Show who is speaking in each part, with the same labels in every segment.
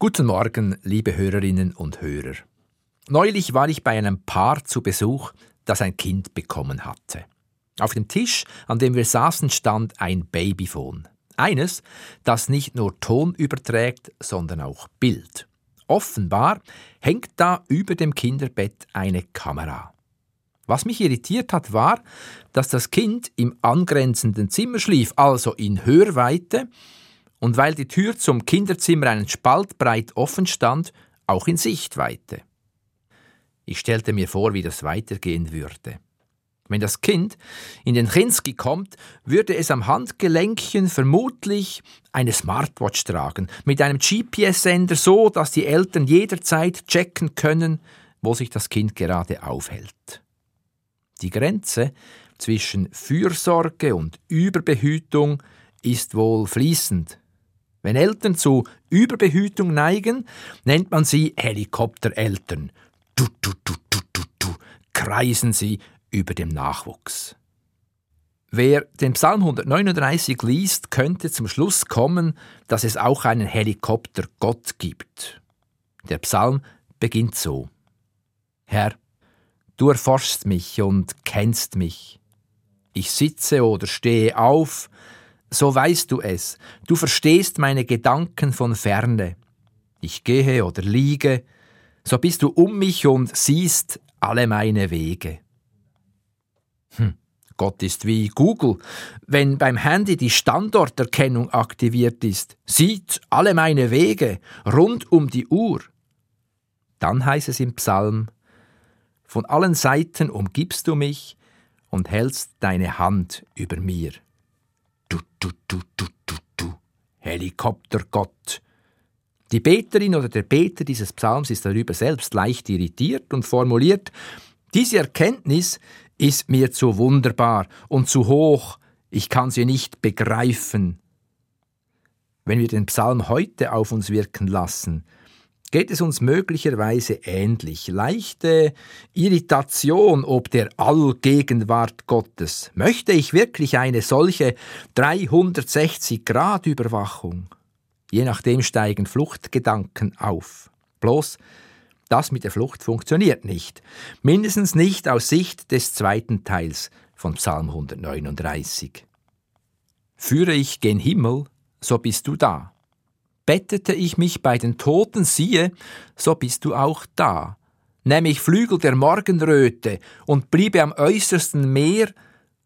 Speaker 1: Guten Morgen, liebe Hörerinnen und Hörer. Neulich war ich bei einem Paar zu Besuch, das ein Kind bekommen hatte. Auf dem Tisch, an dem wir saßen, stand ein Babyphone. Eines, das nicht nur Ton überträgt, sondern auch Bild. Offenbar hängt da über dem Kinderbett eine Kamera. Was mich irritiert hat, war, dass das Kind im angrenzenden Zimmer schlief, also in Hörweite, und weil die Tür zum Kinderzimmer einen Spalt breit offen stand, auch in Sichtweite. Ich stellte mir vor, wie das weitergehen würde. Wenn das Kind in den Chinski kommt, würde es am Handgelenkchen vermutlich eine Smartwatch tragen, mit einem GPS-Sender so, dass die Eltern jederzeit checken können, wo sich das Kind gerade aufhält. Die Grenze zwischen Fürsorge und Überbehütung ist wohl fließend. Wenn Eltern zu Überbehütung neigen, nennt man sie Helikoptereltern. Du, du, du, du, du, du, kreisen sie über dem Nachwuchs. Wer den Psalm 139 liest, könnte zum Schluss kommen, dass es auch einen Helikopter Gott gibt. Der Psalm beginnt so. Herr, du erforschst mich und kennst mich. Ich sitze oder stehe auf, so weißt du es, du verstehst meine Gedanken von ferne. Ich gehe oder liege, so bist du um mich und siehst alle meine Wege. Hm. Gott ist wie Google. Wenn beim Handy die Standorterkennung aktiviert ist, sieht alle meine Wege rund um die Uhr. Dann heißt es im Psalm, von allen Seiten umgibst du mich und hältst deine Hand über mir du, du, du, du, du, du, Helikoptergott. Die Beterin oder der Beter dieses Psalms ist darüber selbst leicht irritiert und formuliert, diese Erkenntnis ist mir zu wunderbar und zu hoch, ich kann sie nicht begreifen. Wenn wir den Psalm heute auf uns wirken lassen, geht es uns möglicherweise ähnlich. Leichte Irritation ob der Allgegenwart Gottes. Möchte ich wirklich eine solche 360-Grad-Überwachung? Je nachdem steigen Fluchtgedanken auf. Bloß, das mit der Flucht funktioniert nicht. Mindestens nicht aus Sicht des zweiten Teils von Psalm 139. Führe ich gen Himmel, so bist du da bettete ich mich bei den Toten, siehe, so bist du auch da. Nähm ich Flügel der Morgenröte und bliebe am äußersten Meer,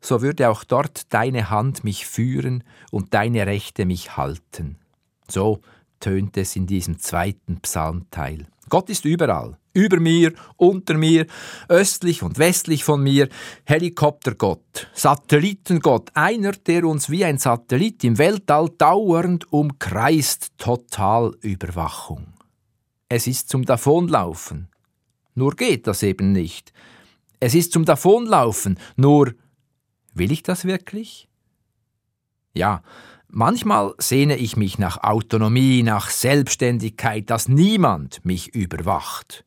Speaker 1: so würde auch dort deine Hand mich führen und deine Rechte mich halten. So tönt es in diesem zweiten Psalmteil. Gott ist überall, über mir, unter mir, östlich und westlich von mir, Helikoptergott, Satellitengott, einer, der uns wie ein Satellit im Weltall dauernd umkreist, Totalüberwachung. Es ist zum Davonlaufen. Nur geht das eben nicht. Es ist zum Davonlaufen, nur will ich das wirklich? Ja, Manchmal sehne ich mich nach Autonomie, nach Selbstständigkeit, dass niemand mich überwacht.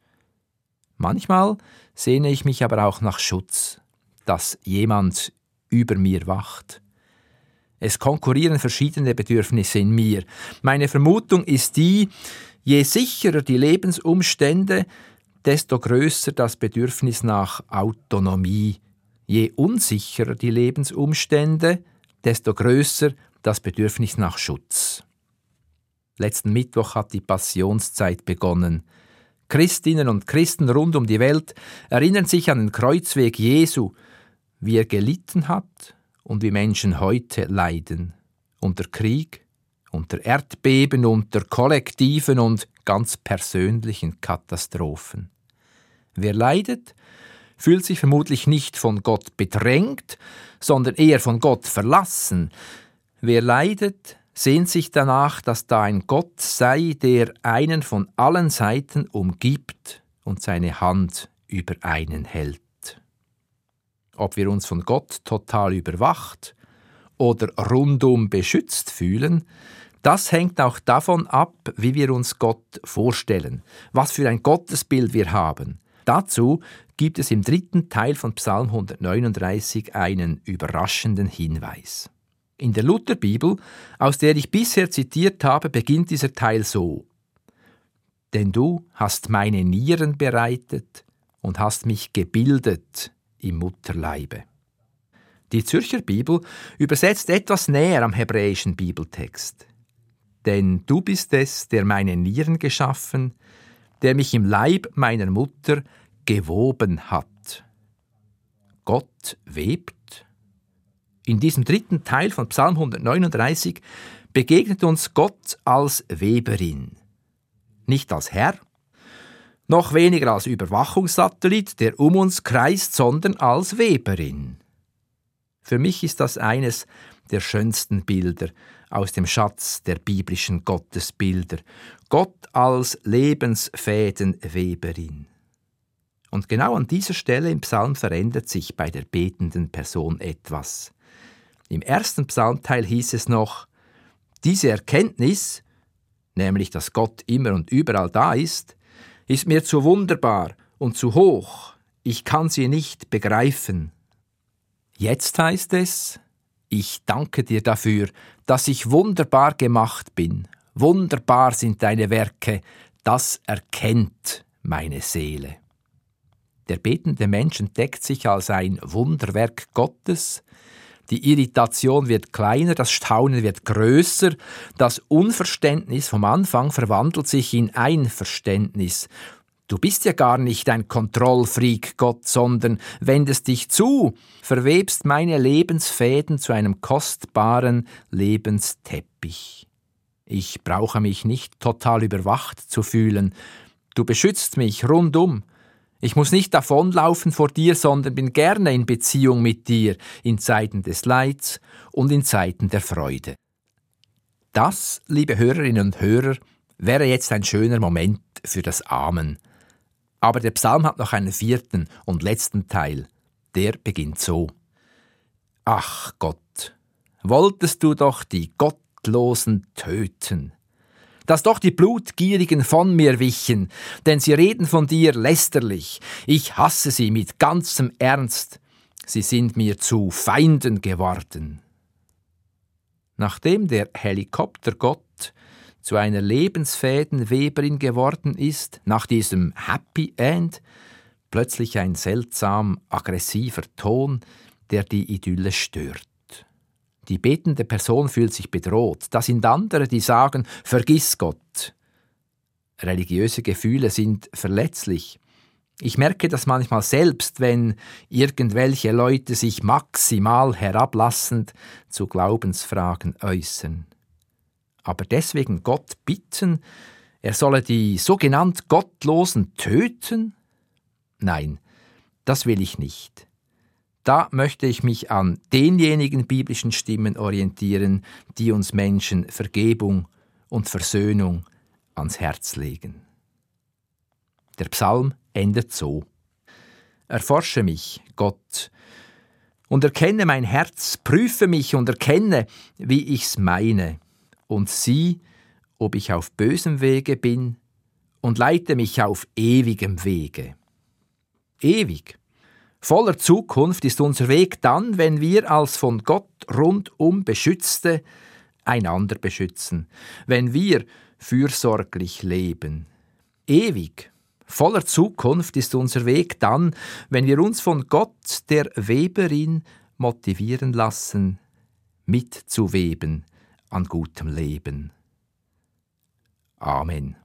Speaker 1: Manchmal sehne ich mich aber auch nach Schutz, dass jemand über mir wacht. Es konkurrieren verschiedene Bedürfnisse in mir. Meine Vermutung ist die, je sicherer die Lebensumstände, desto größer das Bedürfnis nach Autonomie. Je unsicherer die Lebensumstände, desto größer das Bedürfnis nach Schutz. Letzten Mittwoch hat die Passionszeit begonnen. Christinnen und Christen rund um die Welt erinnern sich an den Kreuzweg Jesu, wie er gelitten hat und wie Menschen heute leiden. Unter Krieg, unter Erdbeben, unter kollektiven und ganz persönlichen Katastrophen. Wer leidet, fühlt sich vermutlich nicht von Gott bedrängt, sondern eher von Gott verlassen, Wer leidet, sehnt sich danach, dass da ein Gott sei, der einen von allen Seiten umgibt und seine Hand über einen hält. Ob wir uns von Gott total überwacht oder rundum beschützt fühlen, das hängt auch davon ab, wie wir uns Gott vorstellen, was für ein Gottesbild wir haben. Dazu gibt es im dritten Teil von Psalm 139 einen überraschenden Hinweis. In der Lutherbibel, aus der ich bisher zitiert habe, beginnt dieser Teil so. denn du hast meine Nieren bereitet und hast mich gebildet im Mutterleibe. Die Zürcher Bibel übersetzt etwas näher am hebräischen Bibeltext. Denn du bist es, der meine Nieren geschaffen, der mich im Leib meiner Mutter gewoben hat. Gott webt. In diesem dritten Teil von Psalm 139 begegnet uns Gott als Weberin. Nicht als Herr, noch weniger als Überwachungssatellit, der um uns kreist, sondern als Weberin. Für mich ist das eines der schönsten Bilder aus dem Schatz der biblischen Gottesbilder. Gott als Lebensfädenweberin. Und genau an dieser Stelle im Psalm verändert sich bei der betenden Person etwas. Im ersten Psalmteil hieß es noch, diese Erkenntnis, nämlich dass Gott immer und überall da ist, ist mir zu wunderbar und zu hoch, ich kann sie nicht begreifen. Jetzt heißt es, ich danke dir dafür, dass ich wunderbar gemacht bin. Wunderbar sind deine Werke, das erkennt meine Seele. Der betende Mensch entdeckt sich als ein Wunderwerk Gottes, die Irritation wird kleiner, das Staunen wird größer, das Unverständnis vom Anfang verwandelt sich in Einverständnis, Du bist ja gar nicht ein Kontrollfreak, Gott, sondern wendest dich zu, verwebst meine Lebensfäden zu einem kostbaren Lebensteppich. Ich brauche mich nicht total überwacht zu fühlen. Du beschützt mich rundum. Ich muss nicht davonlaufen vor dir, sondern bin gerne in Beziehung mit dir in Zeiten des Leids und in Zeiten der Freude. Das, liebe Hörerinnen und Hörer, wäre jetzt ein schöner Moment für das Amen. Aber der Psalm hat noch einen vierten und letzten Teil. Der beginnt so. Ach Gott, wolltest du doch die Gottlosen töten, dass doch die Blutgierigen von mir wichen, denn sie reden von dir lästerlich, ich hasse sie mit ganzem Ernst, sie sind mir zu Feinden geworden. Nachdem der Helikoptergott zu einer lebensfäden Weberin geworden ist, nach diesem Happy End, plötzlich ein seltsam aggressiver Ton, der die Idylle stört. Die betende Person fühlt sich bedroht. Da sind andere, die sagen, vergiss Gott. Religiöse Gefühle sind verletzlich. Ich merke das manchmal selbst, wenn irgendwelche Leute sich maximal herablassend zu Glaubensfragen äußern aber deswegen Gott bitten, er solle die sogenannt Gottlosen töten? Nein, das will ich nicht. Da möchte ich mich an denjenigen biblischen Stimmen orientieren, die uns Menschen Vergebung und Versöhnung ans Herz legen. Der Psalm endet so. Erforsche mich, Gott, und erkenne mein Herz, prüfe mich und erkenne, wie ich's meine und sieh, ob ich auf bösem Wege bin, und leite mich auf ewigem Wege. Ewig. Voller Zukunft ist unser Weg dann, wenn wir als von Gott rundum Beschützte einander beschützen, wenn wir fürsorglich leben. Ewig. Voller Zukunft ist unser Weg dann, wenn wir uns von Gott, der Weberin, motivieren lassen, mitzuweben, an gutem Leben. Amen.